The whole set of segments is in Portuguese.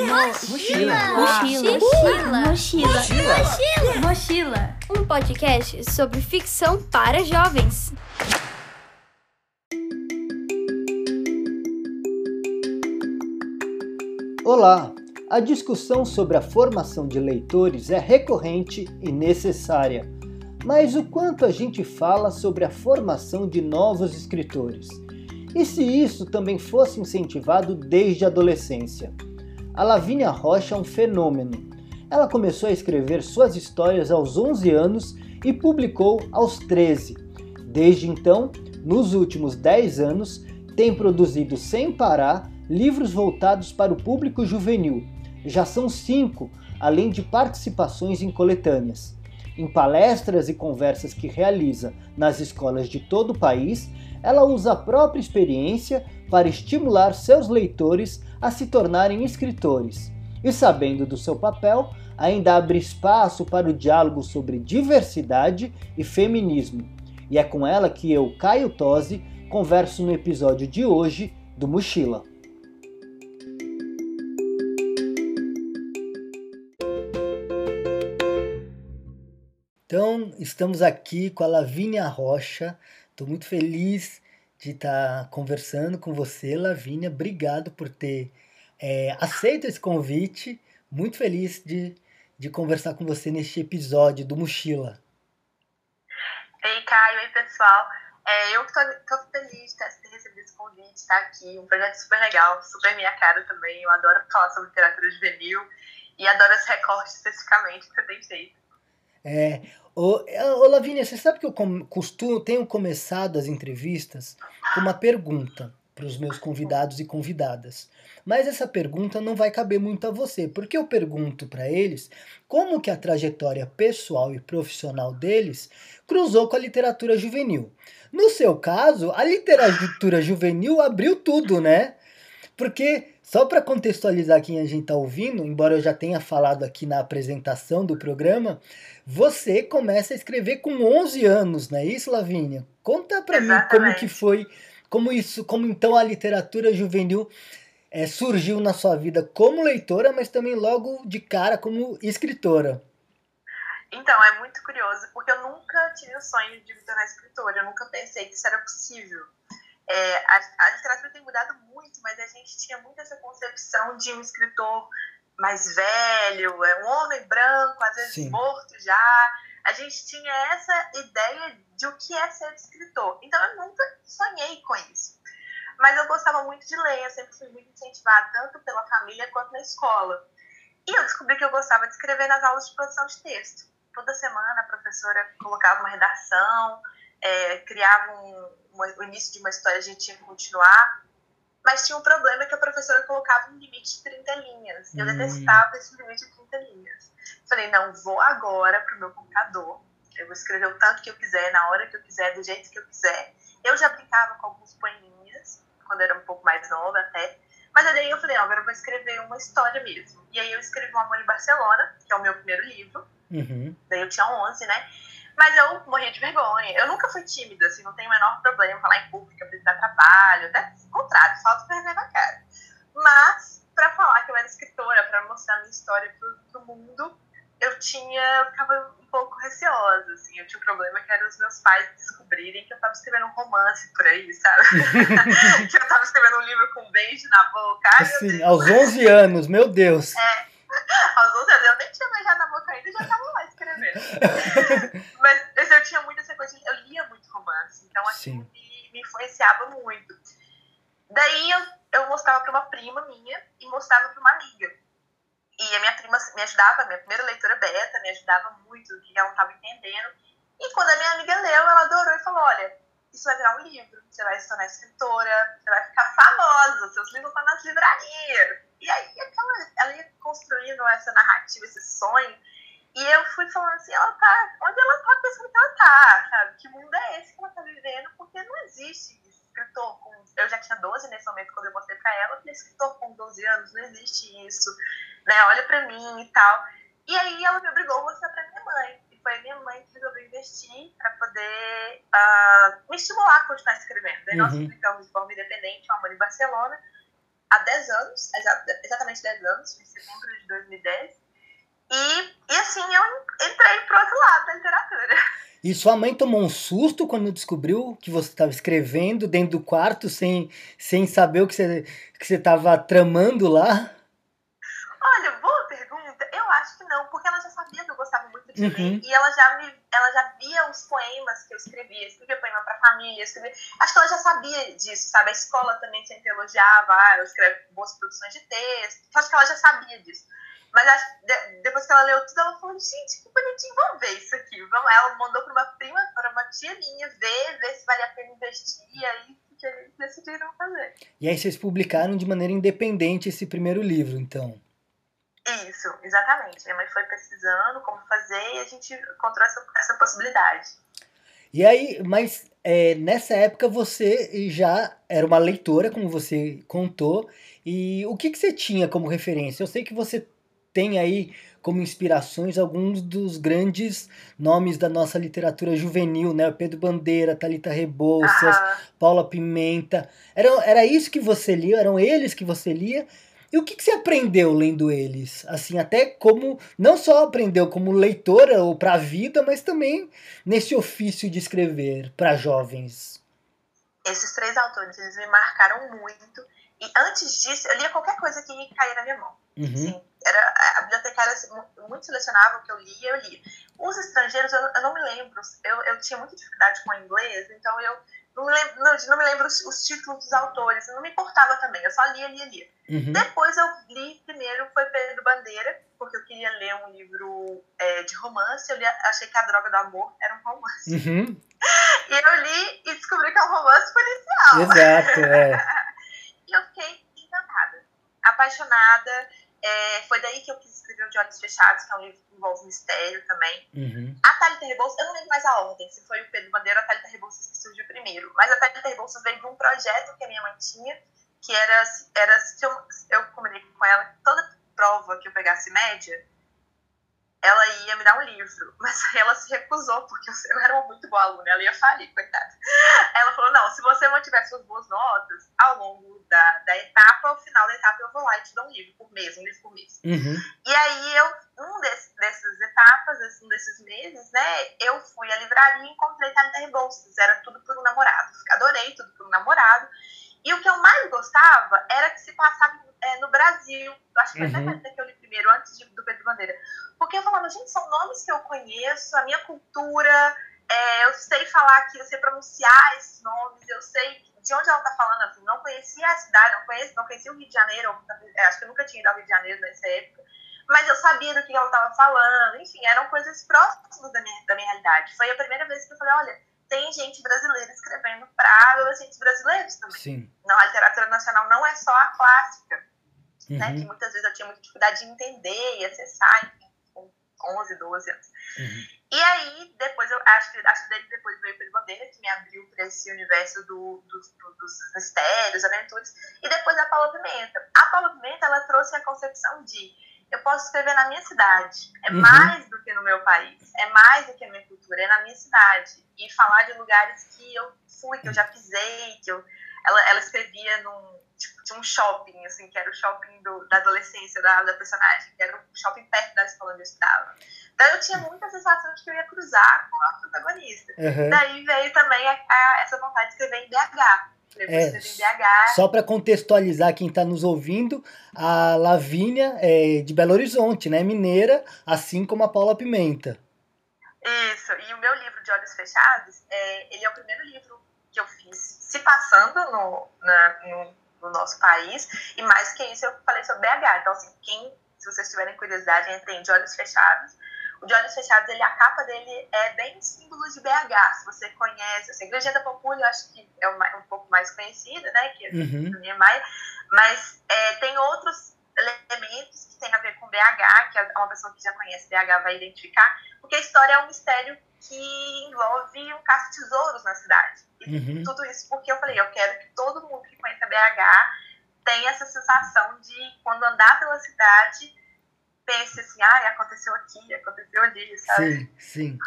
Mochila. Mochila. Mochila. Mochila. Mochila. Um podcast sobre ficção para jovens. Olá! A discussão sobre a formação de leitores é recorrente e necessária. Mas o quanto a gente fala sobre a formação de novos escritores? E se isso também fosse incentivado desde a adolescência? A Lavínia Rocha é um fenômeno. Ela começou a escrever suas histórias aos 11 anos e publicou aos 13. Desde então, nos últimos 10 anos, tem produzido sem parar livros voltados para o público juvenil. Já são cinco, além de participações em coletâneas. Em palestras e conversas que realiza nas escolas de todo o país, ela usa a própria experiência para estimular seus leitores a se tornarem escritores. E sabendo do seu papel, ainda abre espaço para o diálogo sobre diversidade e feminismo. E é com ela que eu, Caio Tosi, converso no episódio de hoje do Mochila. Então, estamos aqui com a Lavínia Rocha. Estou muito feliz de estar tá conversando com você, Lavínia. Obrigado por ter é, aceito esse convite. Muito feliz de, de conversar com você neste episódio do Mochila. Ei, Caio, ei, pessoal. É, eu estou feliz de ter recebido esse convite, estar tá aqui. Um projeto super legal, super minha cara também. Eu adoro falar sobre literatura juvenil e adoro esse recorte especificamente que você tem feito. É, ô, ô Lavínia, você sabe que eu costumo, tenho começado as entrevistas com uma pergunta para os meus convidados e convidadas. Mas essa pergunta não vai caber muito a você, porque eu pergunto para eles como que a trajetória pessoal e profissional deles cruzou com a literatura juvenil. No seu caso, a literatura juvenil abriu tudo, né? Porque, só para contextualizar quem a gente está ouvindo, embora eu já tenha falado aqui na apresentação do programa, você começa a escrever com 11 anos, não é isso, Lavínia? Conta para mim como que foi, como isso, como então a literatura juvenil é, surgiu na sua vida como leitora, mas também logo de cara como escritora. Então, é muito curioso, porque eu nunca tive o sonho de me tornar escritora, eu nunca pensei que isso era possível. É, a, a, literatura tem mudado muito, mas a gente tinha muito essa concepção de um escritor mais velho, é um homem branco, às vezes Sim. morto já. A gente tinha essa ideia de o que é ser escritor. Então eu nunca sonhei com isso. Mas eu gostava muito de ler, eu sempre fui muito incentivada, tanto pela família quanto na escola. E eu descobri que eu gostava de escrever nas aulas de produção de texto. Toda semana a professora colocava uma redação, é, criava um, o início de uma história, a gente tinha que continuar. Mas tinha um problema que a professora colocava um limite de 30 linhas. Eu hum. detestava esse limite de 30 linhas. Falei, não, vou agora pro meu computador. Eu vou escrever o tanto que eu quiser, na hora que eu quiser, do jeito que eu quiser. Eu já brincava com alguns poeminhas, quando era um pouco mais nova até. Mas aí eu falei, não, agora eu vou escrever uma história mesmo. E aí eu escrevi O Amor em Barcelona, que é o meu primeiro livro. Uhum. Daí eu tinha 11, né? Mas eu morria de vergonha. Eu nunca fui tímida, assim, não tenho o menor problema falar em público, apresentar trabalho, até o contrário, falta vergonha na cara. Mas, para falar que eu era escritora, para mostrar minha história pro, pro mundo, eu tinha, eu ficava um pouco receosa, assim, eu tinha um problema que era os meus pais descobrirem que eu tava escrevendo um romance por aí, sabe? que eu tava escrevendo um livro com um beijo na boca. Ai, assim, aos 11 anos, meu Deus. É, aos 11 anos, eu nem tinha beijado na boca ainda e já tava lá escrevendo. Mas eu tinha muito essa coisa, eu lia muito romance, então assim, me, me, influenciava muito. Daí eu, eu mostrava pra uma prima minha e mostrava pra uma amiga. E a minha prima me ajudava, minha primeira leitura beta, me ajudava muito, que ela não estava entendendo. E quando a minha amiga leu, ela adorou e falou: Olha, isso vai virar um livro, você vai se tornar escritora, você vai ficar famosa, seus livros estão nas livrarias. E aí aquela, ela ia construindo essa narrativa, esse sonho. E eu fui falando assim, ela tá, onde ela tá pensando que ela tá, sabe? Que mundo é esse que ela tá vivendo? Porque não existe escritor com... Eu já tinha 12 nesse momento quando eu mostrei pra ela, eu escritor com 12 anos, não existe isso, né? Olha pra mim e tal. E aí ela me obrigou a mostrar pra minha mãe. E foi minha mãe que resolveu investir pra poder uh, me estimular a continuar escrevendo. Daí uhum. nós publicamos de forma independente, o Amor em Barcelona, há 10 anos, exatamente 10 anos, em setembro de 2010. E, e assim, eu entrei pro outro lado da literatura. E sua mãe tomou um susto quando descobriu que você estava escrevendo dentro do quarto sem, sem saber o que você que você estava tramando lá? Olha, boa acho que não, porque ela já sabia que eu gostava muito de Uhum. ler e ela já me, ela já via os poemas que eu escrevia, escrevia poema para família, escrevia. Acho que ela já sabia disso, sabe? A escola também sempre elogiava, ah, eu escrevo boas produções de texto. Então, acho que ela já sabia disso. Mas acho, de, depois que ela leu tudo, ela falou, gente, que bonitinho, vamos ver isso aqui. Vamos. Ela mandou para uma prima, para uma tia minha, ver, ver se valia a pena investir, e aí que eles decidiram fazer. E aí vocês publicaram de maneira independente esse primeiro livro, então. Isso, exatamente. Minha mãe foi pesquisando como fazer e a gente encontrou essa, essa possibilidade. E aí, mas é, nessa época você já era uma leitora, como você contou, e o que, que você tinha como referência? Eu sei que você tem aí como inspirações alguns dos grandes nomes da nossa literatura juvenil, né? Pedro Bandeira, Talita Rebouças, Aham. Paula Pimenta. Era, era isso que você lia? Eram eles que você lia? E o que, que você aprendeu lendo eles? Assim, até como. Não só aprendeu como leitora ou para a vida, mas também nesse ofício de escrever para jovens. Esses três autores, eles me marcaram muito. E antes disso, eu lia qualquer coisa que caía na minha mão. Uhum. Assim, era, a bibliotecária assim, mu- muito selecionava o que eu lia, eu lia. Os estrangeiros, eu, eu não me lembro. Eu, eu tinha muita dificuldade com o inglês, então eu não me lembro, não, não me lembro os, os títulos dos autores. Não me importava também, eu só lia, lia, lia. Uhum. Depois eu li primeiro foi Pedro Bandeira, porque eu queria ler um livro é, de romance. Eu li, achei que A Droga do Amor era um romance. Uhum. E eu li e descobri que é um romance policial. Exato, é. E eu fiquei encantada, apaixonada. É, foi daí que eu quis escrever o De Olhos Fechados, que é um livro que envolve mistério também. Uhum. A Thalita Rebouças, eu não lembro mais a ordem, se foi o Pedro Bandeira ou a Thalita Rebouças que surgiu primeiro. Mas a Thalita Rebouças veio de um projeto que a minha mãe tinha, que era, era se eu, eu combinei com ela, que toda prova que eu pegasse média, ela ia me dar um livro. Mas ela se recusou, porque eu, era uma muito boa aluna, ela ia falir, coitada. Ela falou, não, se você mantiver suas boas notas, ao longo da, da etapa, ao final da etapa eu vou lá e te dou um livro por mês, um livro por mês. Uhum. E aí eu, um desse, dessas etapas, um desses meses, né, eu fui à livraria e encontrei Thalita Rebouças, era tudo por um namorado. Adorei tudo por um namorado. E o que eu mais gostava era que se passava é, no Brasil. Eu acho que foi até Uhum. Thalita que eu li primeiro, antes de- do Pedro Bandeira. Porque eu falava, gente, são nomes que eu conheço, a minha cultura, é, eu sei falar aqui, eu sei pronunciar esses nomes, eu sei de onde ela tá falando, assim, não conhecia a cidade, não conhecia, não conhecia o Rio de Janeiro, é, acho que eu nunca tinha ido ao Rio de Janeiro nessa época, mas eu sabia do que ela estava falando, enfim, eram coisas próximas da minha, da minha realidade. Foi a primeira vez que eu falei, olha, tem gente brasileira escrevendo para adolescentes brasileiros também. Sim. Não, a literatura nacional não é só a clássica, né, que Uhum. muitas vezes eu tinha muita dificuldade de entender e acessar, enfim, com 11, 12 anos. Uhum. E aí, depois, eu acho que, acho que depois veio Pedro Bandeira, que me abriu para esse universo do, dos, do- dos mistérios, aventuras, e depois a Paula Pimenta. A Paula Pimenta, ela trouxe a concepção de eu posso escrever na minha cidade, é Uhum. mais do que no meu país, é mais do que a minha cultura, é na minha cidade. E falar de lugares que eu fui, que eu já pisei, que eu... Ela, ela escrevia num, tipo, tinha um shopping, assim, que era o shopping do, da adolescência da, da personagem, que era um shopping perto da escola onde eu estudava. Então eu tinha muita sensação de que eu ia cruzar com a protagonista. Uhum. Daí veio também a, a- essa vontade de escrever em BH. É. Só para contextualizar quem está nos ouvindo, a Lavínia é de Belo Horizonte, né? Mineira, assim como a Paula Pimenta. Isso. E o meu livro de Olhos Fechados, é, ele é o primeiro livro que eu fiz se passando no, na- no, no nosso país. E mais que isso, eu falei sobre BH. Então, assim, quem, se vocês tiverem curiosidade, entrem de Olhos Fechados. O de Olhos Fechados, ele, a capa dele é bem símbolo de BH. Se você conhece, assim, a Igreja da Pampulha, eu acho que é uma- um pouco mais conhecida, né? Que Uhum. do Niemeyer, mas é, tem outros elementos que tem a ver com BH, que uma pessoa que já conhece BH vai identificar, porque a história é um mistério que envolve um caso de tesouros na cidade. E Uhum. tudo isso porque eu falei, eu quero que todo mundo que conheça BH tenha essa sensação de, quando andar pela cidade, pense assim, ah, aconteceu aqui, aconteceu ali, sabe? Sim, sim.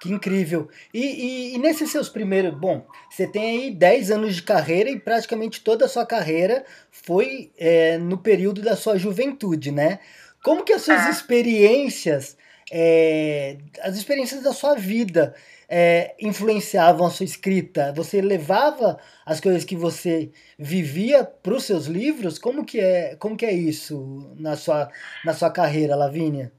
Que incrível. E, e, e, nesses seus primeiros. Bom, você tem aí 10 anos de carreira e praticamente toda a sua carreira foi é, no período da sua juventude, né? Como que as suas é. experiências, é, as experiências da sua vida, é, influenciavam a sua escrita? Você levava as coisas que você vivia para os seus livros? Como que é, como que é isso na sua, na sua carreira, Lavínia?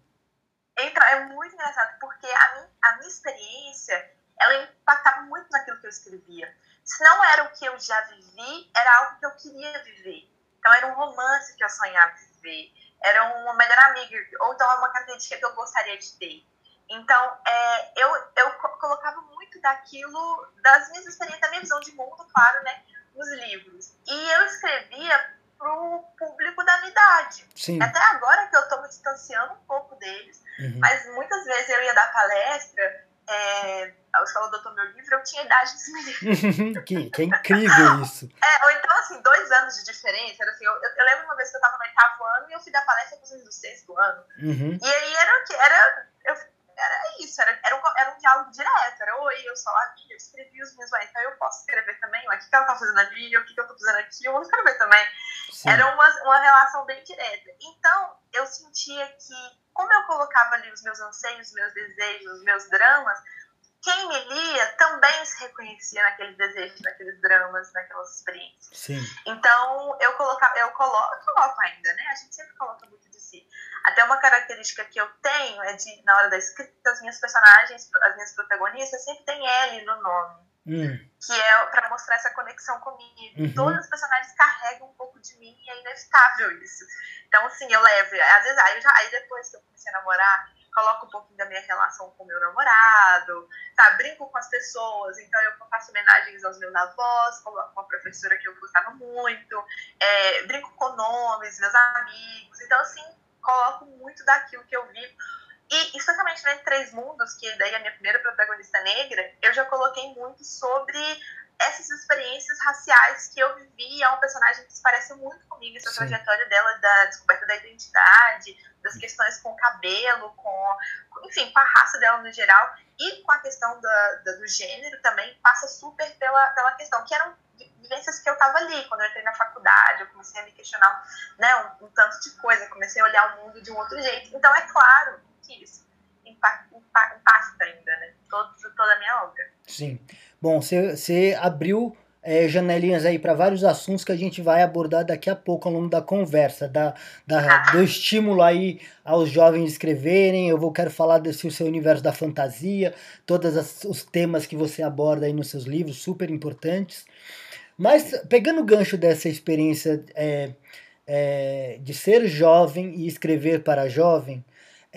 Então, é muito engraçado, porque a minha, a minha experiência, ela impactava muito naquilo que eu escrevia. Se não era o que eu já vivi, era algo que eu queria viver. Então, era um romance que eu sonhava viver, era uma melhor amiga, ou então uma característica que eu gostaria de ter. Então, é, eu, eu colocava muito daquilo, das minhas experiências, da minha visão de mundo, claro, né, nos livros. E eu escrevia para o público da minha idade. Sim. Até agora que eu estou me distanciando um pouco deles, uhum. mas muitas vezes eu ia dar palestra, é, a escola do meu livro, eu tinha idade dos meninos. que, que é incrível isso. É, ou então, assim, dois anos de diferença. Era assim, eu, eu, lembro uma vez que eu estava no oitavo ano e eu fui dar palestra para os do sexto ano. Uhum. E aí era o que? Era, eu era isso, era, era, um, era um diálogo direto, era oi, eu sou a Bia, eu escrevi os meus, então eu posso escrever também, o que, que ela tá fazendo ali, o que, que eu tô fazendo aqui, eu vou escrever também. Sim. Era uma, uma relação bem direta. Então, eu sentia que, como eu colocava ali os meus anseios, os meus desejos, os meus dramas, quem me lia também se reconhecia naqueles desejos, naqueles dramas, naquelas experiências. Sim. Então, eu, coloca, eu coloco, coloco ainda, né? A gente sempre coloca muito de si. Até uma característica que eu tenho é de, na hora da escrita, as minhas personagens, as minhas protagonistas, sempre tem L no nome. Hum. Que é para mostrar essa conexão comigo. Uhum. Todos os personagens carregam um pouco de mim e é inevitável isso. Então, assim, eu levo. Às vezes, aí, já, aí depois que eu comecei a namorar, coloco um pouquinho da minha relação com o meu namorado, tá? Brinco com as pessoas, então eu faço homenagens aos meus avós, coloco uma professora que eu gostava muito, é, brinco com nomes, meus amigos. Então, assim, coloco muito daquilo que eu vivo. E, especialmente no Três Mundos, que daí é a minha primeira protagonista negra, eu já coloquei muito sobre essas experiências raciais que eu vivi. É um personagem que se parece muito comigo, essa Sim. trajetória dela da descoberta da identidade, das questões com o cabelo, com, enfim, com a raça dela no geral, e com a questão da, da, do gênero também, passa super pela, pela questão, que eram vivências que eu estava ali, quando eu entrei na faculdade, eu comecei a me questionar né, um, um, tanto de coisa, comecei a olhar o mundo de um outro jeito. Então, é claro que isso impacta, impacta ainda, né, todo, toda a minha obra. Sim. Bom, você abriu é, janelinhas aí para vários assuntos que a gente vai abordar daqui a pouco ao longo da conversa, da, da, do estímulo aí aos jovens escreverem. Eu vou quero falar desse seu universo da fantasia, todos os temas que você aborda aí nos seus livros, super importantes. Mas pegando o gancho dessa experiência é, é, de ser jovem e escrever para jovem,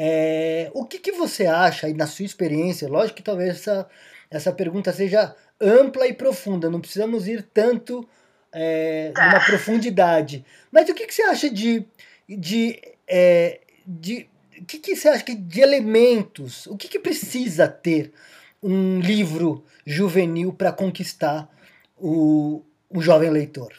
é, o que, que você acha aí na sua experiência? Lógico que talvez essa, essa pergunta seja ampla e profunda, não precisamos ir tanto é, tá. numa profundidade. Mas o que, que você acha de. de, é, de o que, que você acha de elementos? O que, que precisa ter um livro juvenil para conquistar o, o jovem leitor?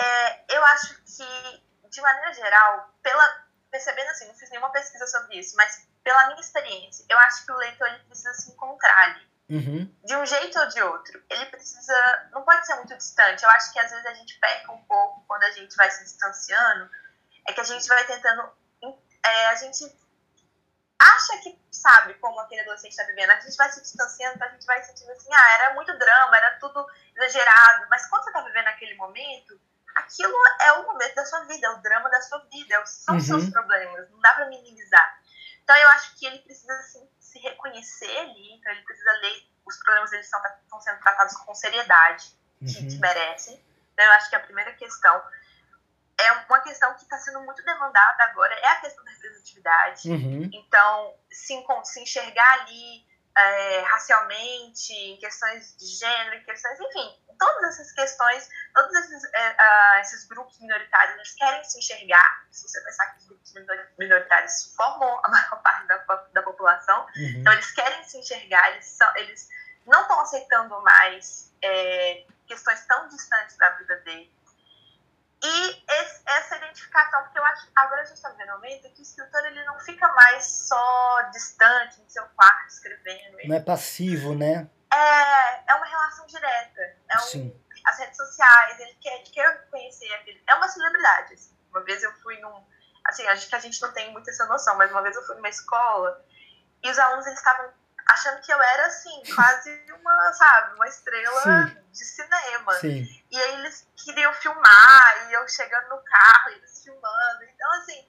É, eu acho que, de maneira geral, pela, percebendo assim, não fiz nenhuma pesquisa sobre isso, mas pela minha experiência, eu acho que o leitor ele precisa se encontrar ali. Uhum. De um jeito ou de outro. Ele precisa. Não pode ser muito distante. Eu acho que às vezes a gente peca um pouco quando a gente vai se distanciando. É que a gente vai tentando. É, a gente acha que sabe como aquele adolescente está vivendo. A gente vai se distanciando, a gente vai sentindo assim, ah, era muito drama, era tudo exagerado. Mas quando você está vivendo aquele momento, aquilo é o momento da sua vida, é o drama da sua vida, é são uhum. seus problemas, não dá para minimizar. Então eu acho que ele precisa assim, se reconhecer ali, então ele precisa ler, os problemas eles estão, estão sendo tratados com seriedade, que, uhum. que merecem. Então eu acho que a primeira questão é uma questão que está sendo muito demandada agora, é a questão da representatividade. Uhum. Então, se, se enxergar ali é, racialmente, em questões de gênero, em questões, enfim, todas essas questões, todos esses, é, uh, esses grupos minoritários, eles querem se enxergar. Se você pensar que os grupos minoritários formam a maior parte da, da população, uhum. então eles querem se enxergar, eles, são, eles não estão aceitando mais é, questões tão distantes da vida dele E esse, essa identificação, porque eu acho agora a gente está vendo um momento que o escritor ele não fica mais só distante em seu quarto escrevendo. Não é passivo, né? É, é uma relação direta. É um, Sim. As redes sociais, ele quer, quer conhecer aquele. É uma celebridade. Assim. Uma vez eu fui num. Assim, acho que a gente não tem muito essa noção, mas uma vez eu fui numa escola e os alunos eles estavam achando que eu era assim, quase uma, sabe, uma estrela Sim. de cinema. Sim. E aí eles queriam filmar, e eu chegando no carro, e eles filmando. Então, assim,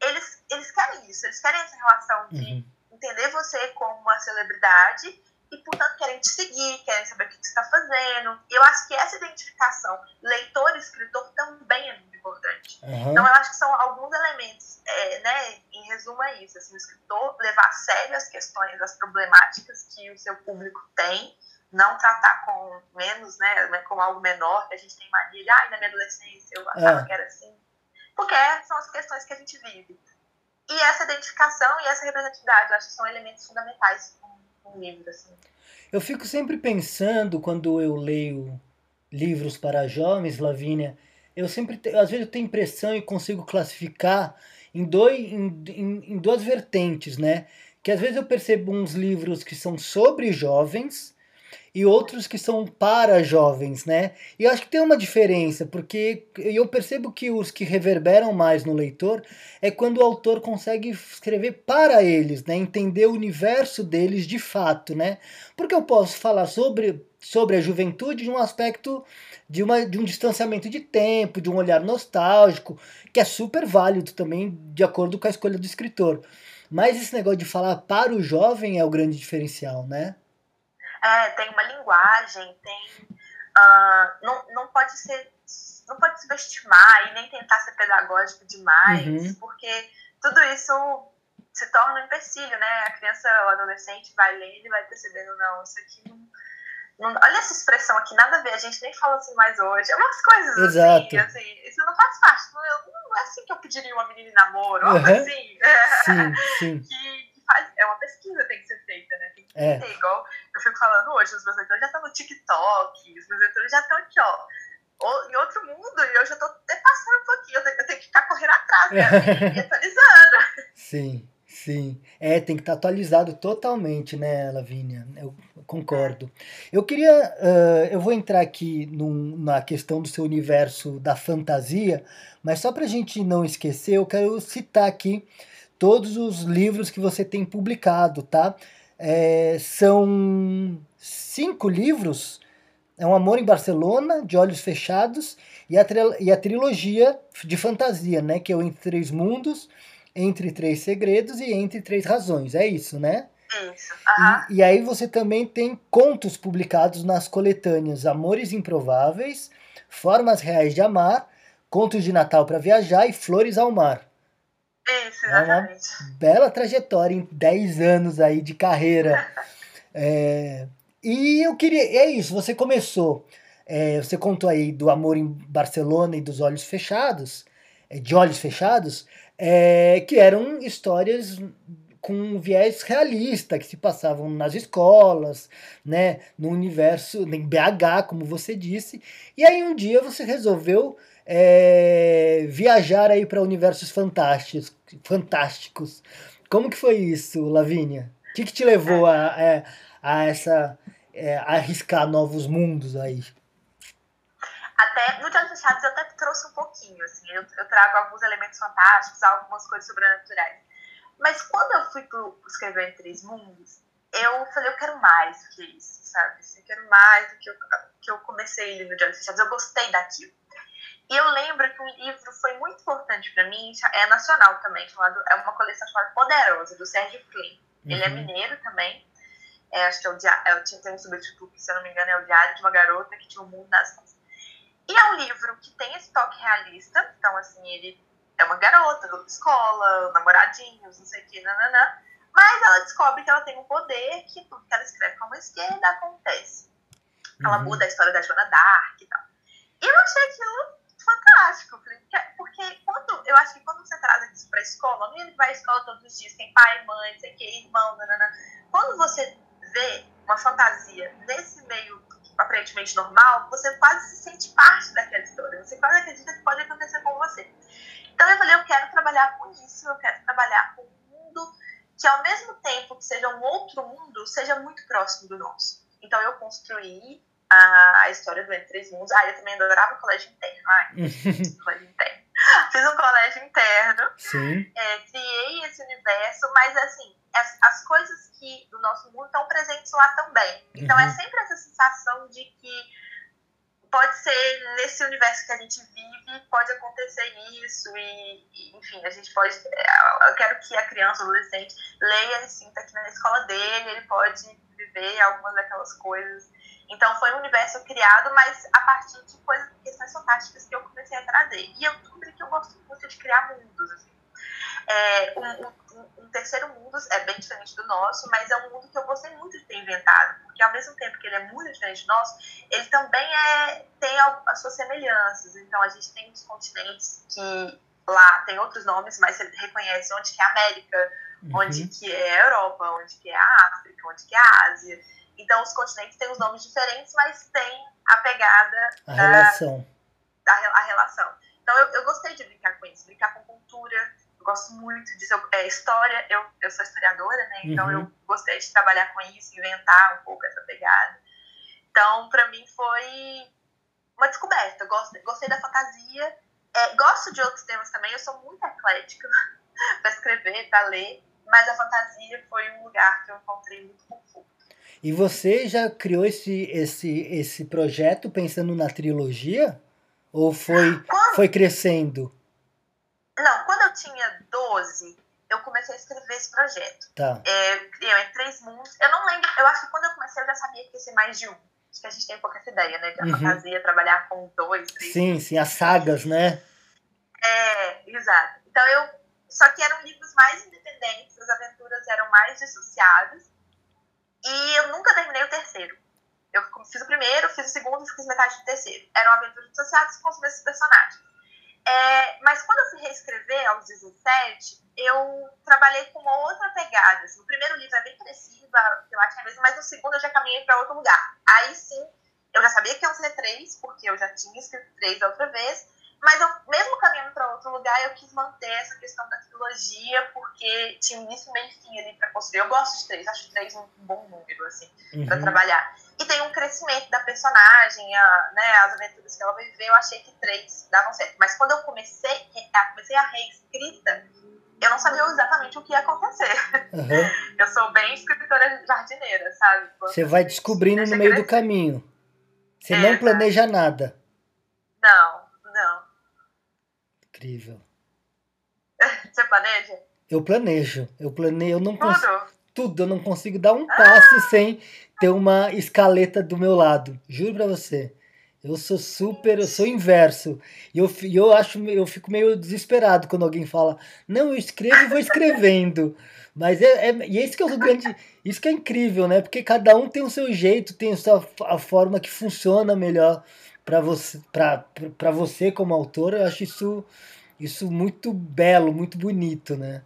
eles, eles querem isso, eles querem essa relação de Uhum. entender você como uma celebridade e, portanto, querem te seguir, querem saber o que, que você está fazendo. E eu acho que essa identificação leitor e escritor também é muito importante. Aham. Então, eu acho que são alguns elementos, é, né, em resumo é isso, assim, o escritor levar a sério as questões, as problemáticas que o seu público tem, não tratar com menos, né, como algo menor, que a gente tem mania de, ai, na minha adolescência eu achava É. que era assim, porque são as questões que a gente vive. E essa identificação e essa representatividade, eu acho que são elementos fundamentais um livro, assim. Eu fico sempre pensando quando eu leio livros para jovens, Lavínia, eu sempre, às vezes eu tenho impressão e consigo classificar em, dois, em, em, em duas vertentes, né? Que às vezes eu percebo uns livros que são sobre jovens e outros que são para jovens, né? E acho que tem uma diferença, porque eu percebo que os que reverberam mais no leitor é quando o autor consegue escrever para eles, né? Entender o universo deles de fato, né? Porque eu posso falar sobre, sobre a juventude de um aspecto de, uma, de um distanciamento de tempo, de um olhar nostálgico, que é super válido também, de acordo com a escolha do escritor. Mas esse negócio de falar para o jovem é o grande diferencial, né? É, tem uma linguagem, tem. ah, não, não pode ser. Não pode subestimar e nem tentar ser pedagógico demais, Uhum. porque tudo isso se torna um empecilho, né? A criança ou adolescente vai lendo e vai percebendo, não, isso aqui não- Olha essa expressão aqui, nada a ver, a gente nem fala assim mais hoje. É umas coisas Exato. assim, assim, isso não faz parte. Não, é- não é assim que eu pediria uma menina em namoro, algo Uhum. assim. Sim, sim. que, que faz, é uma pesquisa que tem que ser feita, né? Tem que É. igual eu fico falando hoje, os meus leitores já estão no TikTok, os meus leitores já estão aqui, ó, em outro mundo, e eu já tô até passando um pouquinho, eu tenho, eu tenho que ficar correndo atrás, né? me atualizando. Sim, sim. É, tem que estar atualizado totalmente, né, Lavínia? Eu concordo. Eu queria. ah, eu vou entrar aqui num- na questão do seu universo da fantasia, mas só para a gente não esquecer, eu quero citar aqui todos os livros que você tem publicado, tá? É, são cinco livros. É um Amor em Barcelona, De Olhos Fechados, e a, e a trilogia de fantasia, né? Que é o Entre Três Mundos, Entre Três Segredos e Entre Três Razões. É isso, né? Isso, aham. E, e aí você também tem contos publicados nas coletâneas Amores Improváveis, Formas Reais de Amar, Contos de Natal para Viajar e Flores ao Mar. Isso, É uma- exatamente. Bela trajetória em 10 anos aí de carreira. É, e eu queria. É isso, você começou. é, você contou aí do amor em Barcelona e dos olhos fechados, é, de olhos fechados, é, que eram histórias com viés realista, que se passavam nas escolas, né, no universo, em BH, como você disse. E aí um dia você resolveu é, viajar aí para universos fantásticos, fantásticos. Como que foi isso, Lavínia? O que, que te levou a, a, a essa é, a arriscar novos mundos aí? Até no Diário Fechados eu até trouxe um pouquinho, assim, eu, eu trago alguns elementos fantásticos, algumas coisas sobrenaturais. Mas quando eu fui pro escrever em Três Mundos, eu falei, eu quero mais do que isso, sabe? Assim, Eu quero mais do que eu, que eu comecei no Diário Fechados, eu gostei daquilo. E eu lembro que um livro foi muito importante para mim, é nacional também, chamado, é uma coleção chamada Poderosa, do Sérgio Klein. Ele é Uhum. mineiro também. É, acho que é o diário, é, tinha tem um subtítulo se eu não me engano, é o Diário de uma Garota que tinha o mundo nas mãos. E é um livro que tem esse toque realista, então, assim, ele é uma garota, da escola, namoradinhos, não sei o que, nananã. Mas ela descobre que ela tem um poder que tudo que ela escreve com a mão esquerda acontece. Ela Uhum. muda a história da Joana Dark e tal. E eu achei aquilo fantástico, porque- quando, eu acho que quando você traz isso pra escola, não é que vai à escola todos os dias, tem pai, mãe, não sei o que, irmão, nanana. Quando você vê uma fantasia nesse meio aparentemente normal, você quase se sente parte daquela história. Você quase acredita que pode acontecer com você. Então eu falei, eu quero trabalhar com isso, eu quero trabalhar com um mundo que ao mesmo tempo que seja um outro mundo, seja muito próximo do nosso. Então eu construí a, a história do Entre Três Mundos. Ah, eu também adorava o colégio interno. Ai, colégio interno. Fiz um colégio interno. Sim. É, criei esse universo, mas assim, as, as, coisas que do nosso mundo estão presentes lá também. Então é uhum. é sempre essa sensação de que pode ser nesse universo que a gente vive, pode acontecer isso, e, e, enfim, a gente pode. É, eu quero que a criança, o adolescente, leia e sinta que na escola dele ele pode viver algumas daquelas coisas. Então foi um universo criado, mas a partir de coisas, questões fantásticas que eu comecei a trazer. E eu descobri que eu gosto muito de criar mundos. Assim. É, um, um, um, terceiro mundo é bem diferente do nosso, mas é um mundo que eu gostei muito de ter inventado, porque ao mesmo tempo que ele é muito diferente do nosso, ele também é, tem as suas semelhanças. Então a gente tem os continentes que lá tem outros nomes, mas você reconhece onde que é a América, uhum. onde que é a Europa, onde que é a África, onde que é a Ásia. Então os continentes têm os nomes diferentes, mas tem a pegada a da, relação. Da, a relação. Então eu, eu gostei de brincar com isso, brincar com cultura, gosto muito disso. É, história, eu, eu sou historiadora, né? Então uhum. eu gostei de trabalhar com isso, inventar um pouco essa pegada. Então, para mim foi uma descoberta. Gostei, gostei da fantasia. É, gosto de outros temas também. Eu sou muito eclética para escrever, para ler. Mas a fantasia foi um lugar que eu encontrei muito conforto. E você já criou esse, esse, esse projeto pensando na trilogia? Ou foi, foi crescendo? Não, quando eu tinha 12, eu comecei a escrever esse projeto. Tá. É, eu em três mundos. Eu não lembro, eu acho que quando eu comecei eu já sabia que ia ser mais de um. Acho que a gente tem pouca essa ideia, né? De uhum. fantasia, trabalhar com dois, três. Sim, sim, as sagas, né? É, exato. Então eu. Só que eram livros mais independentes, as aventuras eram mais dissociadas. E eu nunca terminei o terceiro. Eu fiz o primeiro, fiz o segundo e fiz metade do terceiro. Eram aventuras dissociadas com os mesmos personagens. É, mas quando eu fui reescrever aos 17, eu trabalhei com outra pegada. Assim, o primeiro livro é bem parecido, eu acho é mesmo, mas no segundo eu já caminhei para outro lugar. Aí sim, eu já sabia que iam ser três, porque eu já tinha escrito três outra vez, mas eu, mesmo caminhando para outro lugar, eu quis manter essa questão da trilogia, porque tinha início, meio e fim ali para construir. Eu gosto de três, acho três um bom número, assim, uhum. para trabalhar. E tem um crescimento da personagem, a, né, as aventuras que ela vai viver, eu achei que três davam certo. Mas quando eu comecei, a, comecei a reescrita, eu não sabia exatamente o que ia acontecer. Uhum. Eu sou bem escritora jardineira, sabe? Você vai descobrindo no meio crescer. do caminho. Você é, não planeja nada. Não. Incrível. Você planeja? Eu planejo. Eu planejo. Eu não consigo. Tudo. Eu não consigo dar um passo ah. sem ter uma escaleta do meu lado. Juro pra você. Eu sou super, eu sou inverso. E eu, eu acho, eu fico meio desesperado quando alguém fala, não, eu escrevo e vou escrevendo. Mas é, é, e é isso que é o grande. Isso que é incrível, né? Porque cada um tem o seu jeito, tem a, sua, a forma que funciona melhor para você, você como autor. Eu acho isso, isso muito belo, muito bonito, né?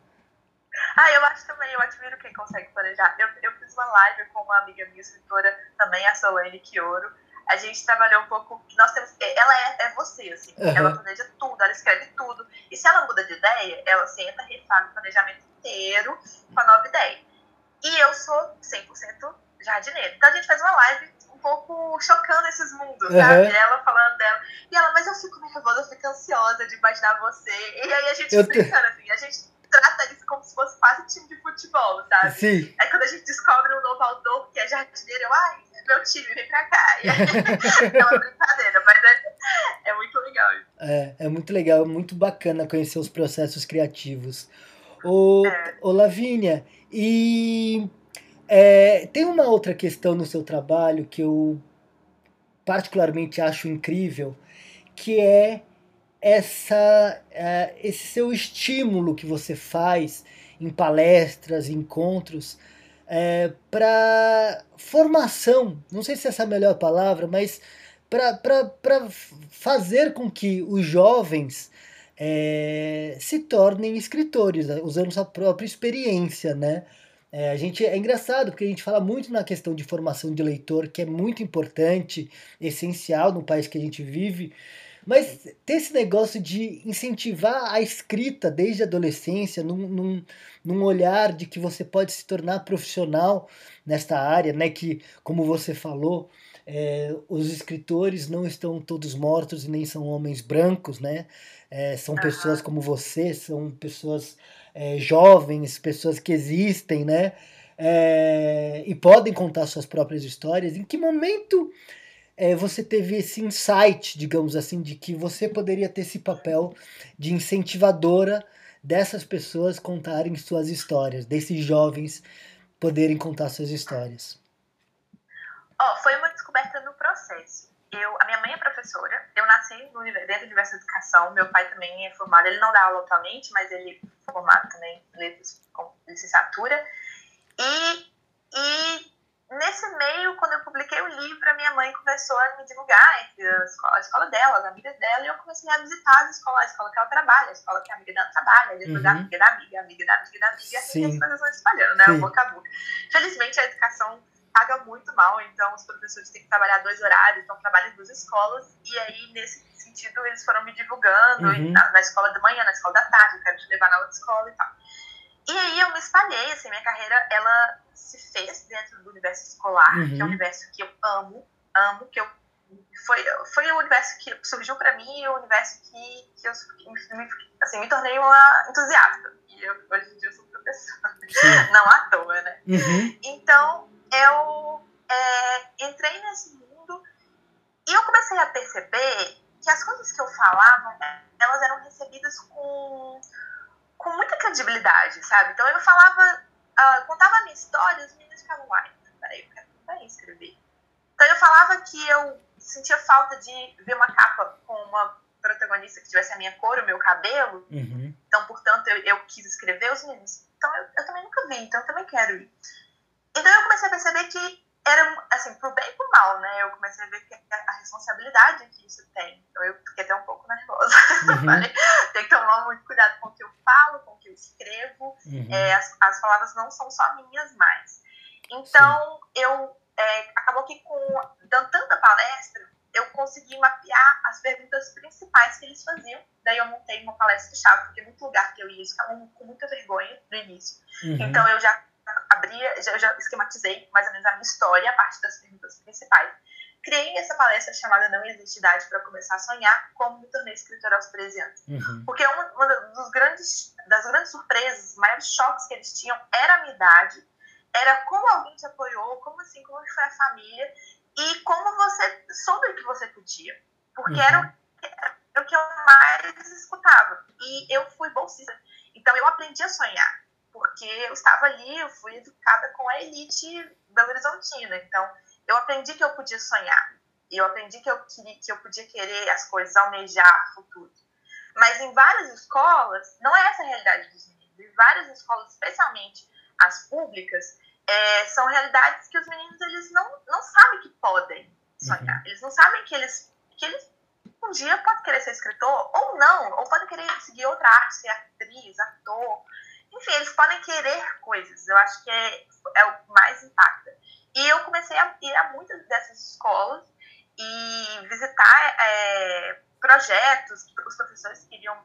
Ah, eu acho também, eu admiro quem consegue planejar. Eu, eu fiz uma live com uma amiga minha, escritora, também, a Solane Quioro. A gente trabalhou um pouco. Nós temos, ela é, é você, assim. Uhum. Ela planeja tudo, ela escreve tudo. E se ela muda de ideia, ela senta, refaz o planejamento inteiro com a nova ideia. E eu sou 100% jardineira. Então a gente fez uma live pouco chocando esses mundos, uhum. sabe? Ela falando dela. E ela, mas eu fico nervosa, eu fico ansiosa de imaginar você. E aí a gente eu brincando, assim, a gente trata isso como se fosse quase time de futebol, sabe? Sim. Aí quando a gente descobre um novo autor que é jardineiro, eu, ai, meu time, vem pra cá. E aí, é uma brincadeira, mas é, é muito legal isso. É, é muito legal, é muito bacana conhecer os processos criativos. Ô, é. ô Lavínia, e é, tem uma outra questão no seu trabalho que eu particularmente acho incrível, que é essa, é, esse seu estímulo que você faz em palestras, encontros, é, para formação, não sei se essa é a melhor palavra, mas para fazer com que os jovens é, se tornem escritores, usando sua própria experiência, né? É, a gente é engraçado porque a gente fala muito na questão de formação de leitor, que é muito importante, essencial no país que a gente vive. Mas ter esse negócio de incentivar a escrita desde a adolescência, num, num, num, olhar de que você pode se tornar profissional nesta área, né? Que, como você falou, é, os escritores não estão todos mortos e nem são homens brancos, né? É, são pessoas como você, são pessoas é, jovens, pessoas que existem, né? É, e podem contar suas próprias histórias. Em que momento é, você teve esse insight, digamos assim, de que você poderia ter esse papel de incentivadora dessas pessoas contarem suas histórias, desses jovens poderem contar suas histórias? Oh, foi uma descoberta no processo. Eu, a minha mãe é professora, eu nasci no, dentro da Universidade de Educação, meu pai também é formado, ele não dá aula atualmente, mas ele é formado também letras com licenciatura. E, e nesse meio, quando eu publiquei o livro, a minha mãe começou a me divulgar entre a escola, a escola dela, as amigas dela, e eu comecei a visitar as escolas, a escola que ela trabalha, a escola que a amiga dela trabalha, depois uhum. da amiga da amiga, amiga da amiga da amiga, e assim as coisas vão espalhando, né? Sim. O boca a boca. Felizmente, a educação paga muito mal, então os professores têm que trabalhar dois horários, então trabalham em duas escolas, e aí nesse sentido eles foram me divulgando uhum. na, na, escola da manhã, na escola da tarde, eu quero te levar na outra escola e tal. E aí eu me espalhei, assim, minha carreira, ela se fez dentro do universo escolar, uhum. que é um uhum. universo que eu amo, amo, que eu foi, foi o universo que surgiu para mim e o universo que, que eu me, assim, me tornei uma entusiasta. E eu, hoje em dia eu sou professora, Sim. não à toa, né? Uhum. Então, eu é, entrei nesse mundo e eu comecei a perceber que as coisas que eu falava, elas eram recebidas com, com muita credibilidade, sabe? Então eu falava, uh, contava a minha história, os meninos ficavam, uai, peraí, eu quero também escrever. Então eu falava que eu sentia falta de ver uma capa com uma protagonista que tivesse a minha cor, o meu cabelo. Uhum. Então, portanto, eu, eu, quis escrever os meninos. Então eu, eu também nunca vi, então eu também quero ir. Então eu comecei a perceber que era, assim, pro bem e pro mal, né? Eu comecei a ver que a responsabilidade que isso tem. Então eu fiquei até um pouco nervosa. Uhum. Falei, tem que tomar muito cuidado com o que eu falo, com o que eu escrevo. Uhum. É, as, as palavras não são só minhas mais. Então, Sim. eu é, acabou que com dando tanta palestra, eu consegui mapear as perguntas principais que eles faziam. Daí eu montei uma palestra chave, porque muito lugar que eu ia, eu ficava com muita vergonha no início. Uhum. Então eu já abria, já, já esquematizei mais ou menos a minha história, a parte das perguntas principais. Criei essa palestra chamada Não Existe Idade para Começar a Sonhar, como me tornei escritora aos 13 anos. Uhum. Porque uma, uma dos grandes, das grandes surpresas, os maiores choques que eles tinham era a minha idade, era como alguém te apoiou, como assim, como foi a família, e como você soube que você podia. Porque uhum. era, era o que eu mais escutava. E eu fui bolsista. Então eu aprendi a sonhar porque eu estava ali, eu fui educada com a elite Belo Horizontina. Então, eu aprendi que eu podia sonhar. Eu aprendi que eu, queria, que eu podia querer as coisas, almejar futuro. Mas em várias escolas, não é essa a realidade dos meninos. Em várias escolas, especialmente as públicas, é, são realidades que os meninos eles não, não sabem que podem sonhar. Uhum. Eles não sabem que eles, que eles um dia podem querer ser escritor, ou não, ou podem querer seguir outra arte, ser atriz, ator enfim, eles podem querer coisas. Eu acho que é, é o que mais impacta. E eu comecei a ir a muitas dessas escolas e visitar é, projetos que os professores queriam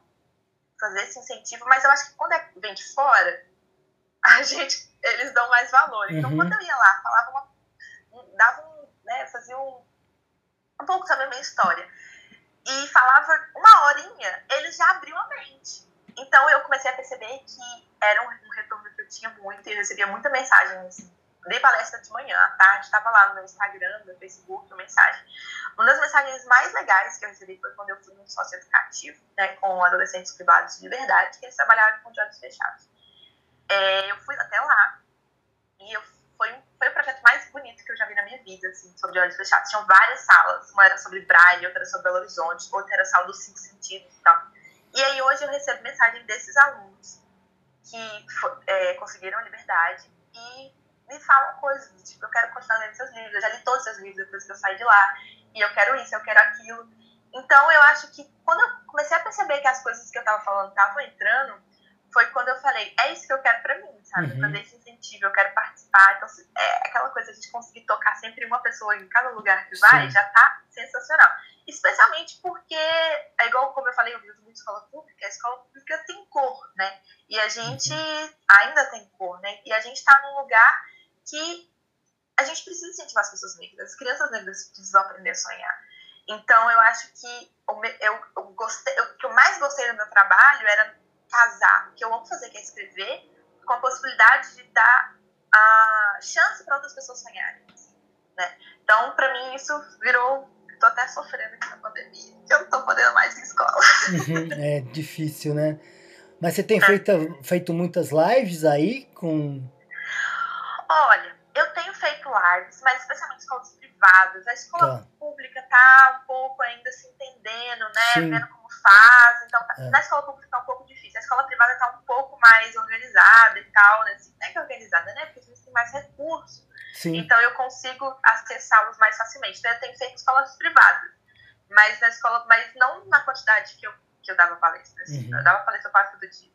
fazer esse incentivo, mas eu acho que quando é, vem de fora, a gente, eles dão mais valor. Então, uhum. quando eu ia lá, falava uma, dava um, né, fazia um, um pouco também a minha história, e falava uma horinha, eles já abriam a mente. Então eu comecei a perceber que era um, retorno que eu tinha muito e eu recebia muita mensagem. Assim. Dei palestra de manhã, à tarde, estava lá no meu Instagram, no meu Facebook, mensagem. Uma das mensagens mais legais que eu recebi foi quando eu fui num sócio educativo, né, com adolescentes privados de verdade, que eles trabalhavam com olhos fechados. É, eu fui até lá e eu, foi, foi o projeto mais bonito que eu já vi na minha vida, assim, sobre olhos fechados. Tinham várias salas, uma era sobre Braille, outra era sobre Belo Horizonte, outra era a sala dos cinco sentidos e tal. E aí hoje eu recebo mensagem desses alunos que é, conseguiram liberdade e me falam coisas, tipo, eu quero continuar lendo seus livros, eu já li todos os seus livros depois que eu saí de lá, e eu quero isso, eu quero aquilo. Então eu acho que quando eu comecei a perceber que as coisas que eu estava falando estavam entrando, foi quando eu falei, é isso que eu quero pra mim, sabe? Uhum. Fazer esse incentivo, eu quero participar. Então, é aquela coisa, a gente conseguir tocar sempre uma pessoa em cada lugar que vai, Sim. já tá sensacional. Especialmente porque, é igual como eu falei, eu vivo muito escola pública, a escola pública tem cor, né? E a gente ainda tem cor, né? E a gente tá num lugar que a gente precisa incentivar as pessoas negras. As crianças negras precisam aprender a sonhar. Então, eu acho que eu, eu, eu gostei, o que eu mais gostei do meu trabalho era casar, o que eu amo fazer, que é escrever, com a possibilidade de dar a chance para outras pessoas sonharem. Assim, né? Então, para mim, isso virou. Tô até sofrendo aqui na pandemia. Eu não tô podendo mais ir escola. Uhum, é difícil, né? Mas você tem é. feito, feito muitas lives aí com. Olha, eu tenho feito lives, mas especialmente escolas privadas. A escola tá. pública tá um pouco ainda se entendendo, né? Sim. Vendo como faz. Então, tá, é. na escola pública tá um pouco difícil. A escola privada tá um pouco mais organizada e tal, né? Assim, não é que é organizada, né? Porque eles têm mais recursos. Sim. Então, eu consigo acessá-los mais facilmente. Então, eu tenho feito escolas privadas. Mas na escola, mas não na quantidade que eu, que eu dava palestras. Uhum. Eu dava palestra quase todo dia.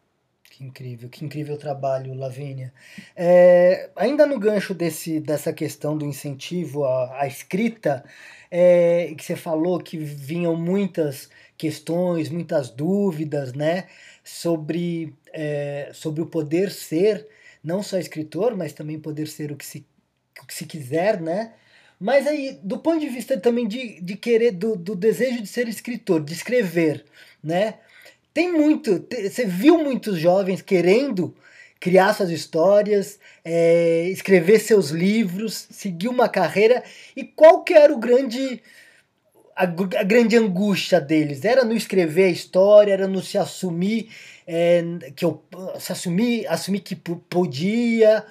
Que incrível, que incrível trabalho, Lavínia. É, ainda no gancho desse, dessa questão do incentivo à, à escrita, é, que você falou que vinham muitas questões, muitas dúvidas, né, sobre, é, sobre o poder ser não só escritor, mas também poder ser o que se, se quiser, né? Mas aí, do ponto de vista também de, de querer, do, do desejo de ser escritor, de escrever, né? Tem muito, você viu muitos jovens querendo criar suas histórias, é, escrever seus livros, seguir uma carreira. E qual que era o grande a, a, grande angústia deles? Era no escrever a história, era no se assumir é, que eu se assumir, assumir que podia,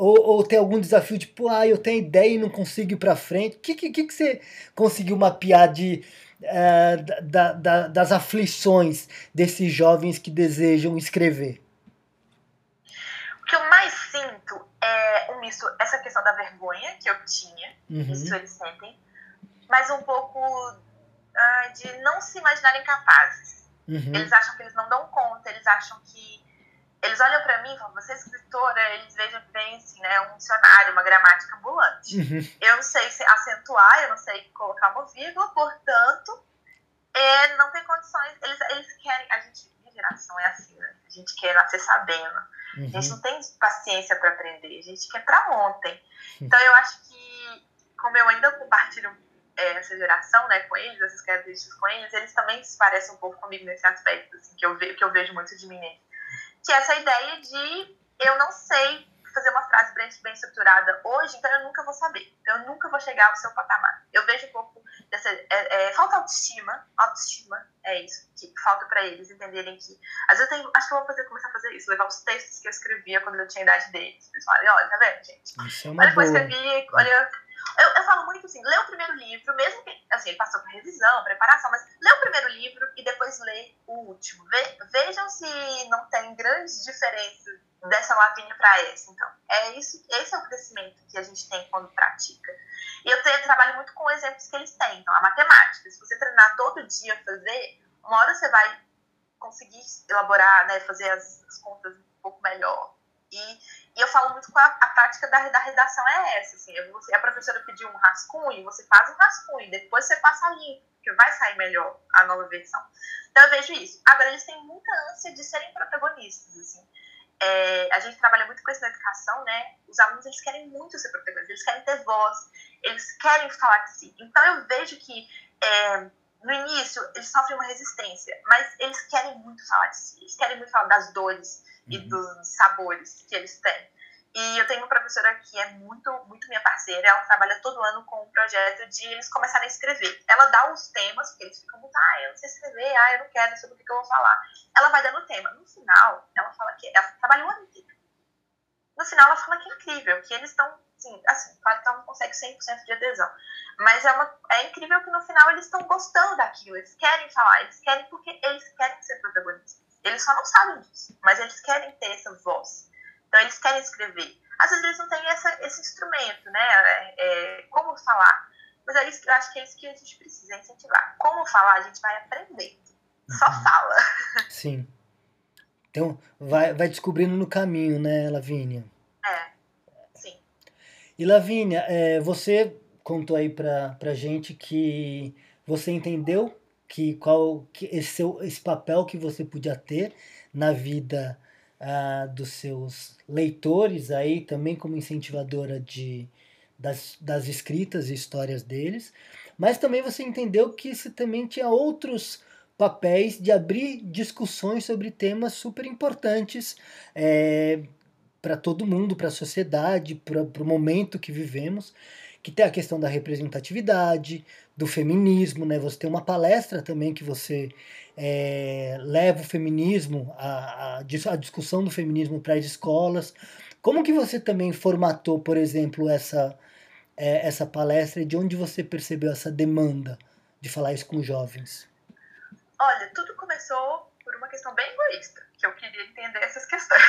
ou, ou ter algum desafio tipo, ah, eu tenho ideia e não consigo ir para frente. O que, que, que você conseguiu mapear de é, da, da, das aflições desses jovens que desejam escrever? O que eu mais sinto é um misto, essa questão da vergonha que eu tinha, uhum. isso eles sentem, mas um pouco uh, de não se imaginarem capazes. Uhum. Eles acham que eles não dão conta, eles acham que eles olham para mim e falam, você é escritora, eles vejam bem assim, né, um dicionário, uma gramática ambulante. Uhum. Eu não sei se acentuar, eu não sei colocar uma vírgula, portanto, é, não tem condições. Eles, eles querem, a gente, minha geração é assim, né? A gente quer nascer sabendo. Uhum. A gente uhum. não tem paciência para aprender, a gente quer para ontem. Então eu acho que, como eu ainda compartilho é, essa geração, né, com eles, essas características com eles, eles também se parecem um pouco comigo nesse aspecto, assim, que eu, ve que eu vejo muito de mim neles que é essa ideia de eu não sei fazer uma frase bem, bem estruturada hoje, então eu nunca vou saber. Então eu nunca vou chegar ao seu patamar. Eu vejo um pouco dessa. É, é, falta autoestima. Autoestima é isso que falta para eles entenderem que. Às vezes eu tenho. Acho que eu vou fazer, começar a fazer isso, levar os textos que eu escrevia quando eu tinha a idade deles. Eles olha, tá vendo, gente? Isso é uma olha, boa. eu escrevi, olha eu, eu falo muito assim, lê o primeiro livro, mesmo que, assim, ele passou por revisão, preparação, mas lê o primeiro livro e depois lê o último. Ve, vejam se não tem grandes diferenças dessa lavinha para essa. Então, é isso, esse é o crescimento que a gente tem quando pratica. E eu, eu trabalho muito com exemplos que eles têm. Então, a matemática, se você treinar todo dia a fazer, uma hora você vai conseguir elaborar, né, fazer as, as contas um pouco melhor. E e eu falo muito com a, a prática da, da redação é essa, assim, é você, a professora pediu um rascunho, você faz um rascunho, depois você passa limpo, que vai sair melhor a nova versão. Então eu vejo isso. Agora, eles têm muita ânsia de serem protagonistas, assim. É, a gente trabalha muito com isso na educação, né? Os alunos, eles querem muito ser protagonistas, eles querem ter voz, eles querem falar de si. Então eu vejo que é, no início eles sofrem uma resistência, mas eles querem muito falar de si, eles querem muito falar das dores, e uhum. dos sabores que eles têm. E eu tenho uma professora que é muito, muito minha parceira, ela trabalha todo ano com um projeto de eles começarem a escrever. Ela dá os temas, porque eles ficam muito, ah, eu não sei escrever, ah, eu não quero, sobre o que eu vou falar. Ela vai dando o tema. No final, ela fala que ela trabalha o ano inteiro. No final, ela fala que é incrível, que eles estão, assim, assim, claro que ela não consegue 100% de adesão, mas é, uma, é incrível que no final eles estão gostando daquilo, eles querem falar, eles querem porque eles querem ser protagonistas. Eles só não sabem disso, mas eles querem ter essa voz. Então, eles querem escrever. Às vezes, eles não têm essa, esse instrumento, né? É, é, como falar. Mas é isso, eu acho que é isso que a gente precisa incentivar. Como falar, a gente vai aprendendo. Só uhum. fala. Sim. Então, vai, vai descobrindo no caminho, né, Lavínia? É, sim. E Lavínia, é, você contou aí pra, pra gente que você entendeu que qual que esse, seu, esse papel que você podia ter na vida ah, dos seus leitores aí, também como incentivadora de, das, das escritas e histórias deles, mas também você entendeu que você também tinha outros papéis de abrir discussões sobre temas super importantes é, para todo mundo, para a sociedade, para o momento que vivemos, que tem a questão da representatividade, do feminismo, né? Você tem uma palestra também que você é, leva o feminismo, a, a, a discussão do feminismo para as escolas. Como que você também formatou, por exemplo, essa, é, essa palestra e de onde você percebeu essa demanda de falar isso com jovens? Olha, tudo começou por uma questão bem egoísta, que eu queria entender essas questões.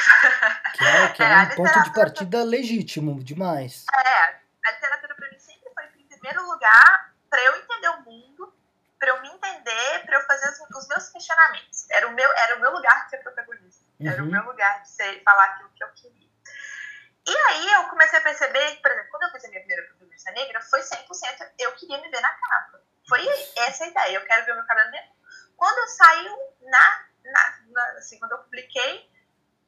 Que é, que é, é um ponto de partida legítimo demais. É, a literatura para mim sempre foi, em primeiro lugar, para eu entender o mundo, para eu me entender, para eu fazer os, os, meus questionamentos. Era o meu, era o meu lugar de ser protagonista. Uhum. Era o uhum. meu lugar de ser, falar aquilo que eu queria. E aí eu comecei a perceber por exemplo, quando eu fiz a minha primeira protagonista negra, foi 100% eu queria me ver na capa. Foi essa a ideia, eu quero ver o meu cabelo negro quando saiu na, na, na, assim, quando eu publiquei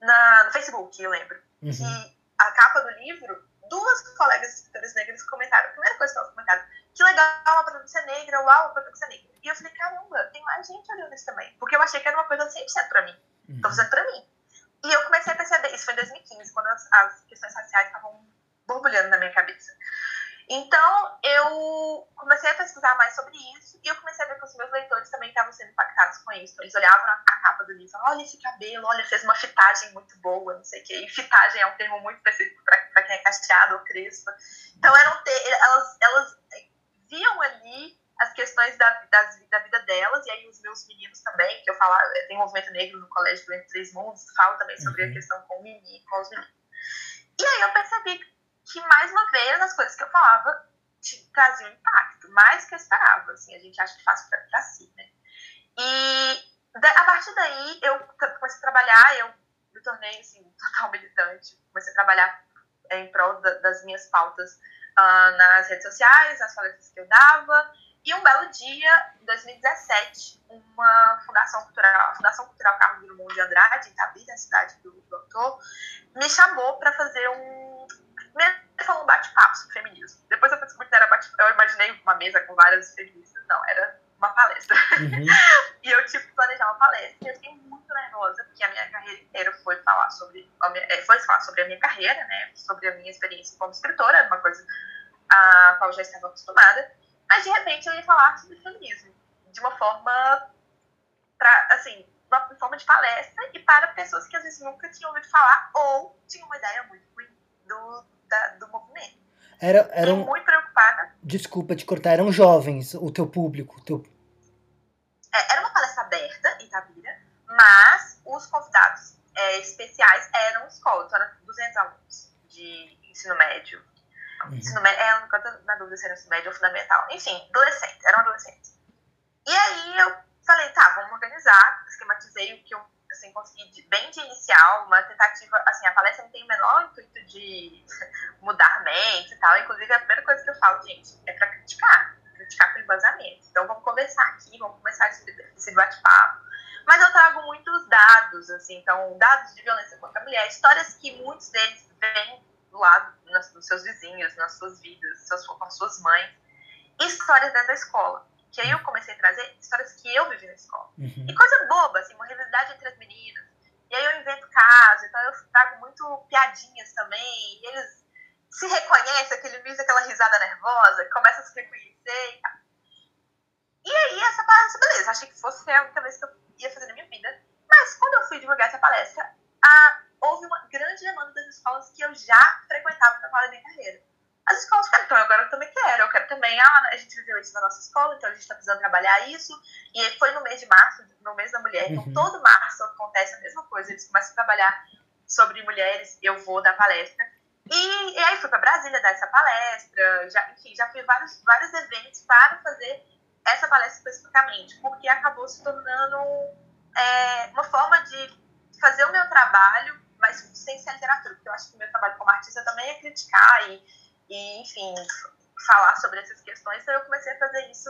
na, no Facebook, eu lembro, uhum. que a capa do livro, duas colegas escritoras negras comentaram, a primeira coisa que elas comentaram, que legal uma protagonista negra, uau, uma protagonista negra. E eu falei, caramba, tem mais gente olhando isso também. Porque eu achei que era uma coisa 100% pra mim. Uhum. Tô fazendo pra mim. E eu comecei a perceber, isso foi em 2015, quando as, as questões raciais estavam borbulhando na minha cabeça. Então, eu comecei a pesquisar mais sobre isso e eu comecei a ver que os meus leitores também estavam sendo impactados com isso. Eles olhavam a capa do livro, olha esse cabelo, olha, fez uma fitagem muito boa, não sei o quê. E fitagem é um termo muito específico para quem é casteado ou crespa. Então, eram elas, elas viam ali as questões da, da, da, vida delas, e aí os meus meninos também, que eu falo, tem movimento negro no colégio do Entre Três Mundos, falo também sobre uhum. a questão com o Mimi, com os meninos. E aí eu percebi que, mais uma vez, as coisas que eu falava traziam impacto, mais que eu esperava, assim, a gente acha que faz pra, si, né? E a partir daí, eu comecei a trabalhar, eu me tornei, assim, total militante, comecei a trabalhar em prol da, das minhas pautas uh, nas redes sociais, nas palestras que eu dava, e um belo dia, em 2017, uma fundação cultural, a Fundação Cultural Carlos Drummond de Andrade, em Itabi, na cidade do, do autor, me chamou para fazer um Falou um bate-papo sobre feminismo. Depois eu descobri que era bate Eu imaginei uma mesa com várias feministas. Não, era uma palestra. Uhum. e eu tive que planejar uma palestra. E eu fiquei muito nervosa, porque a minha carreira inteira foi falar sobre, minha, é, foi falar sobre a minha carreira, né? Sobre a minha experiência como escritora, uma coisa a qual eu já estava acostumada. Mas de repente eu ia falar sobre feminismo. De uma forma. Pra, assim, uma forma de palestra e para pessoas que às vezes nunca tinham ouvido falar ou tinham uma ideia muito ruim do, da, do movimento. Era, eram, muito preocupada. Desculpa te cortar, eram jovens, o teu público. O teu... É, era uma palestra aberta em Itabira, mas os convidados é, especiais eram escola, então eram 200 alunos de ensino médio. Uhum. Ensino médio, é, na dúvida se era ensino médio ou fundamental. Enfim, adolescentes, eram adolescentes. E aí eu falei, tá, vamos organizar, esquematizei o que eu assim, consegui bem de inicial, uma tentativa, assim, a palestra não tem o menor intuito de mudar mente e tal, inclusive a primeira coisa que eu falo, gente, é para criticar, criticar com embasamento. Então vamos conversar aqui, vamos começar esse, bate-papo. Mas eu trago muitos dados, assim, então dados de violência contra a mulher, histórias que muitos deles vêm do lado dos seus vizinhos, nas suas vidas, com as suas mães, histórias dentro da escola que aí eu comecei a trazer histórias que eu vivi na escola. Uhum. E coisa boba, assim, uma rivalidade entre as meninas. E aí eu invento casos, então eu trago muito piadinhas também, e eles se reconhecem, aquele vídeo, aquela risada nervosa, começa a se reconhecer e tal. E aí essa palestra, beleza, achei que fosse a única vez que eu ia fazer na minha vida. Mas quando eu fui divulgar essa palestra, a, houve uma grande demanda das escolas que eu já frequentava para falar da minha carreira as escolas ficaram, então agora eu também quero, eu quero também, ah, a gente viveu isso na nossa escola, então a gente está precisando trabalhar isso. E foi no mês de março, no mês da mulher, então uhum. todo março acontece a mesma coisa, eles começam a trabalhar sobre mulheres, eu vou dar palestra. E, e aí fui para Brasília dar essa palestra, já, enfim, já fui vários, vários eventos para fazer essa palestra especificamente, porque acabou se tornando é, uma forma de fazer o meu trabalho, mas sem ser literatura, porque eu acho que o meu trabalho como artista também é criticar e, e enfim, falar sobre essas questões, então eu comecei a fazer isso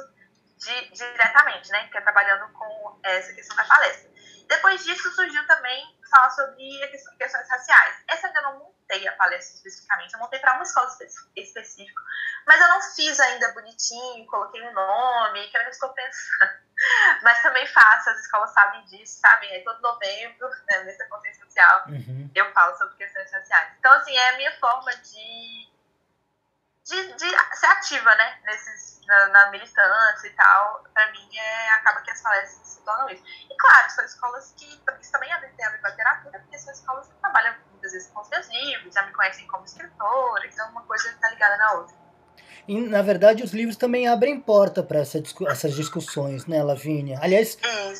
de, diretamente, né, que é trabalhando com essa questão da palestra. Depois disso surgiu também falar sobre questões raciais. Essa eu ainda não montei a palestra especificamente, eu montei para uma escola específica, mas eu não fiz ainda bonitinho, coloquei um nome, que eu estou pensando. Mas também faço, as escolas sabem disso, sabem? Aí todo novembro, né, nessa consciência social, uhum. eu falo sobre questões raciais. Então, assim, é a minha forma de, de, de ser ativa, né? Nesses, na, na militância e tal. Pra mim, é, acaba que as palestras se tornam isso. E, claro, são escolas que, que também tem a ver com a literatura, porque são escolas que trabalham muitas vezes com os meus livros, já me conhecem como escritora, então uma coisa está ligada na outra. E, na verdade, os livros também abrem porta para essa, essas discussões, né, Lavínia? Aliás,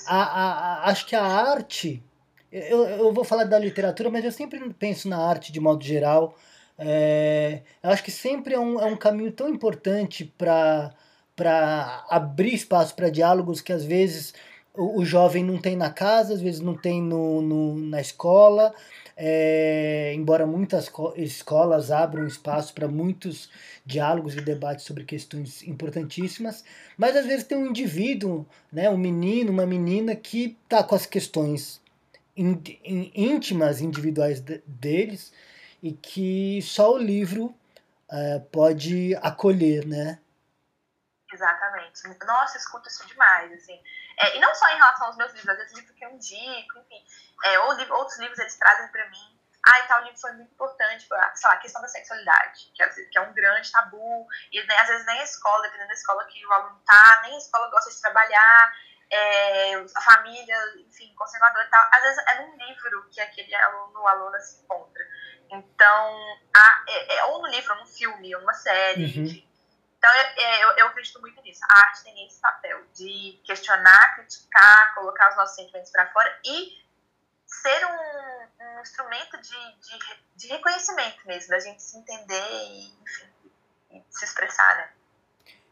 a, a, a, acho que a arte. Eu, eu vou falar da literatura, mas eu sempre penso na arte de modo geral. É, eu acho que sempre é um, é um caminho tão importante para abrir espaço para diálogos que às vezes o, o, jovem não tem na casa, às vezes não tem no, no na escola. É, embora muitas escolas abram espaço para muitos diálogos e debates sobre questões importantíssimas, mas às vezes tem um indivíduo, né, um menino, uma menina que está com as questões íntimas, individuais deles e que só o livro é, pode acolher, né? Exatamente. Nossa, escuto isso demais, assim. É, e não só em relação aos meus livros, às vezes livro que eu indico, enfim. É, ou outros livros eles trazem para mim. Ah, e tal livro foi muito importante, sei lá, a questão da sexualidade, que é, que é um grande tabu, e né, às vezes nem a escola, dependendo da escola que o aluno tá, nem a escola gosta de trabalhar, é, a família, enfim, conservador e tal. Às vezes é num livro que aquele aluno ou aluna se encontra. Então, a, é, é, ou no livro, ou num filme, ou numa série, uhum. enfim. Então, eu, eu, eu, acredito muito nisso. A arte tem esse papel de questionar, criticar, colocar os nossos sentimentos para fora e ser um, um instrumento de, de, de, reconhecimento mesmo, da gente se entender e, enfim, e se expressar, né?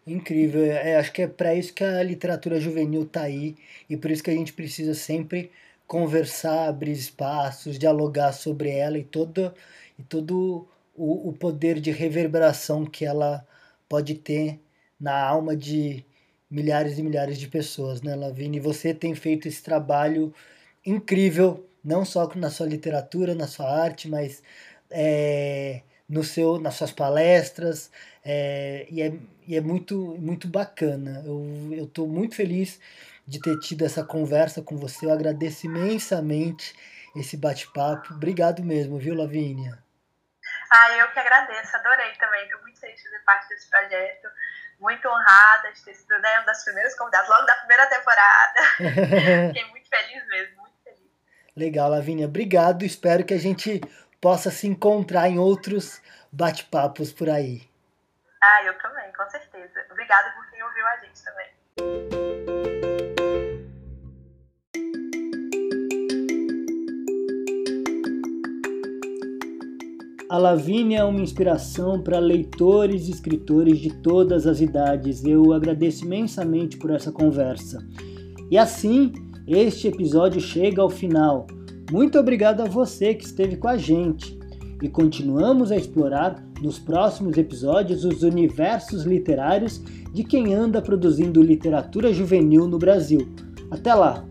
Incrível, é, acho que é para isso que a literatura juvenil está aí e por isso que a gente precisa sempre conversar, abrir espaços, dialogar sobre ela e todo, e todo o, o poder de reverberação que ela pode ter na alma de milhares e milhares de pessoas, né, Lavigne? Você tem feito esse trabalho incrível, não só na sua literatura, na sua arte, mas é, no seu, nas suas palestras, é, e, é, e é muito, muito bacana. Eu estou muito feliz de ter tido essa conversa com você. Eu agradeço imensamente esse bate-papo. Obrigado mesmo, viu, Lavínia? Ah, eu que agradeço, adorei também. Estou muito feliz de fazer parte desse projeto. Muito honrada de ter sido né, uma das primeiras convidadas, logo da primeira temporada. Fiquei muito feliz mesmo, muito feliz. Legal, Lavínia. Obrigado. Espero que a gente possa se encontrar em outros bate-papos por aí. Ah, eu também, com certeza. Obrigada por quem ouviu a gente também. A Lavínia é uma inspiração para leitores e escritores de todas as idades. Eu agradeço imensamente por essa conversa. E assim, este episódio chega ao final. Muito obrigado a você que esteve com a gente. E continuamos a explorar nos próximos episódios os universos literários de quem anda produzindo literatura juvenil no Brasil. Até lá!